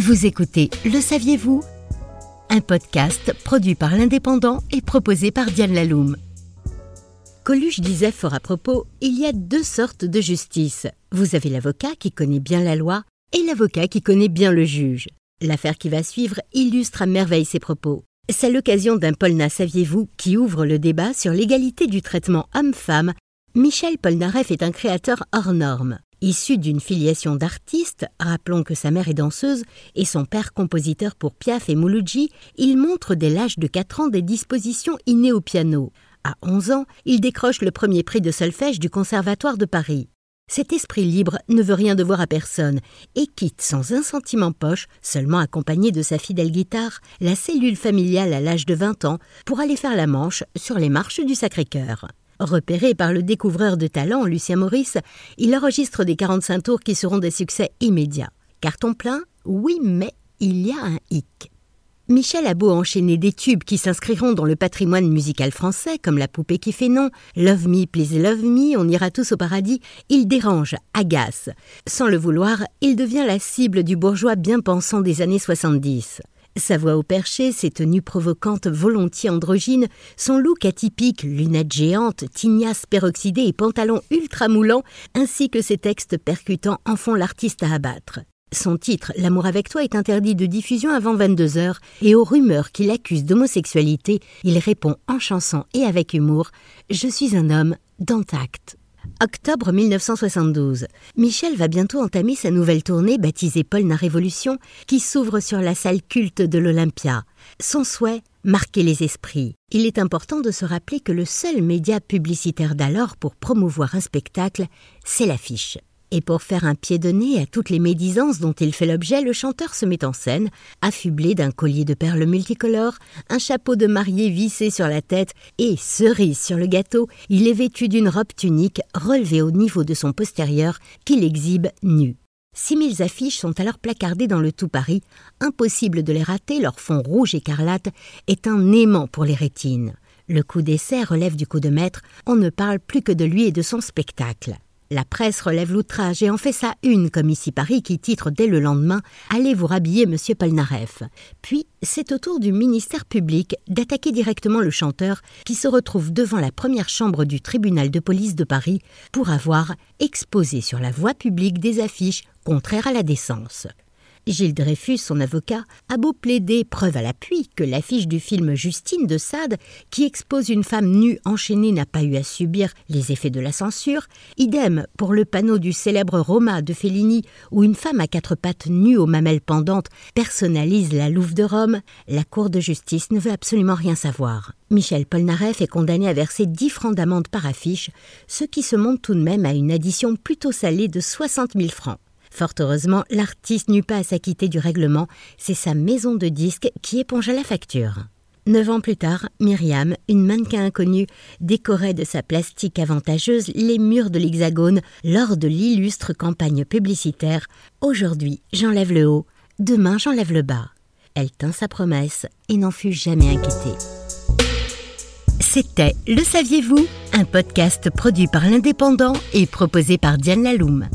Vous écoutez Le saviez-vous? Un podcast produit par l'Indépendant et proposé par Diane Laloum. Coluche disait fort à propos, il y a deux sortes de justice. Vous avez l'avocat qui connaît bien la loi et l'avocat qui connaît bien le juge. L'affaire qui va suivre illustre à merveille ses propos. C'est l'occasion d'un Polna Saviez-vous qui ouvre le débat sur l'égalité du traitement homme-femme. Michel Polnareff est un créateur hors norme. Issu d'une filiation d'artistes, rappelons que sa mère est danseuse et son père compositeur pour Piaf et Mouloudji, il montre dès l'âge de 4 ans des dispositions innées au piano. À 11 ans, il décroche le premier prix de solfège du Conservatoire de Paris. Cet esprit libre ne veut rien devoir à personne et quitte sans un sentiment poche, seulement accompagné de sa fidèle guitare, la cellule familiale à l'âge de 20 ans pour aller faire la manche sur les marches du Sacré-Cœur. Repéré par le découvreur de talent, Lucien Maurice, il enregistre des 45 tours qui seront des succès immédiats. Carton plein Oui, mais il y a un hic. Michel a beau enchaîner des tubes qui s'inscriront dans le patrimoine musical français, comme La poupée qui fait non, Love Me, Please Love Me, On ira tous au paradis, il dérange, agace. Sans le vouloir, il devient la cible du bourgeois bien pensant des années 70. Sa voix au perché, ses tenues provocantes volontiers androgynes, son look atypique, lunettes géantes, tignasses peroxydées et pantalons ultra moulants, ainsi que ses textes percutants en font l'artiste à abattre. Son titre, L'amour avec toi, est interdit de diffusion avant 22 heures et aux rumeurs qu'il accuse d'homosexualité, il répond en chanson et avec humour Je suis un homme d'acte. Octobre 1972. Michel va bientôt entamer sa nouvelle tournée baptisée Polna Révolution qui s'ouvre sur la salle culte de l'Olympia. Son souhait Marquer les esprits. Il est important de se rappeler que le seul média publicitaire d'alors pour promouvoir un spectacle, c'est l'affiche. Et pour faire un pied de nez à toutes les médisances dont il fait l'objet, le chanteur se met en scène, affublé d'un collier de perles multicolores, un chapeau de mariée vissé sur la tête et, cerise sur le gâteau, il est vêtu d'une robe tunique relevée au niveau de son postérieur qu'il exhibe nu. Six mille affiches sont alors placardées dans le tout Paris. Impossible de les rater, leur fond rouge écarlate est un aimant pour les rétines. Le coup d'essai relève du coup de maître, on ne parle plus que de lui et de son spectacle. La presse relève l'outrage et en fait sa une, comme ici Paris, qui titre dès le lendemain Allez vous rhabiller, monsieur Polnareff. Puis, c'est au tour du ministère public d'attaquer directement le chanteur qui se retrouve devant la première chambre du tribunal de police de Paris pour avoir exposé sur la voie publique des affiches contraires à la décence. Gilles Dreyfus, son avocat, a beau plaider preuve à l'appui que l'affiche du film Justine de Sade, qui expose une femme nue enchaînée, n'a pas eu à subir les effets de la censure, idem pour le panneau du célèbre Roma de Fellini, où une femme à quatre pattes nue aux mamelles pendantes personnalise la Louve de Rome, la Cour de justice ne veut absolument rien savoir. Michel Polnareff est condamné à verser 10 francs d'amende par affiche, ce qui se monte tout de même à une addition plutôt salée de 60 000 francs. Fort heureusement, l'artiste n'eut pas à s'acquitter du règlement, c'est sa maison de disques qui épongea la facture. Neuf ans plus tard, Myriam, une mannequin inconnue, décorait de sa plastique avantageuse les murs de l'Hexagone lors de l'illustre campagne publicitaire Aujourd'hui, j'enlève le haut, demain, j'enlève le bas. Elle tint sa promesse et n'en fut jamais inquiétée. C'était Le Saviez-vous? Un podcast produit par l'Indépendant et proposé par Diane Laloum.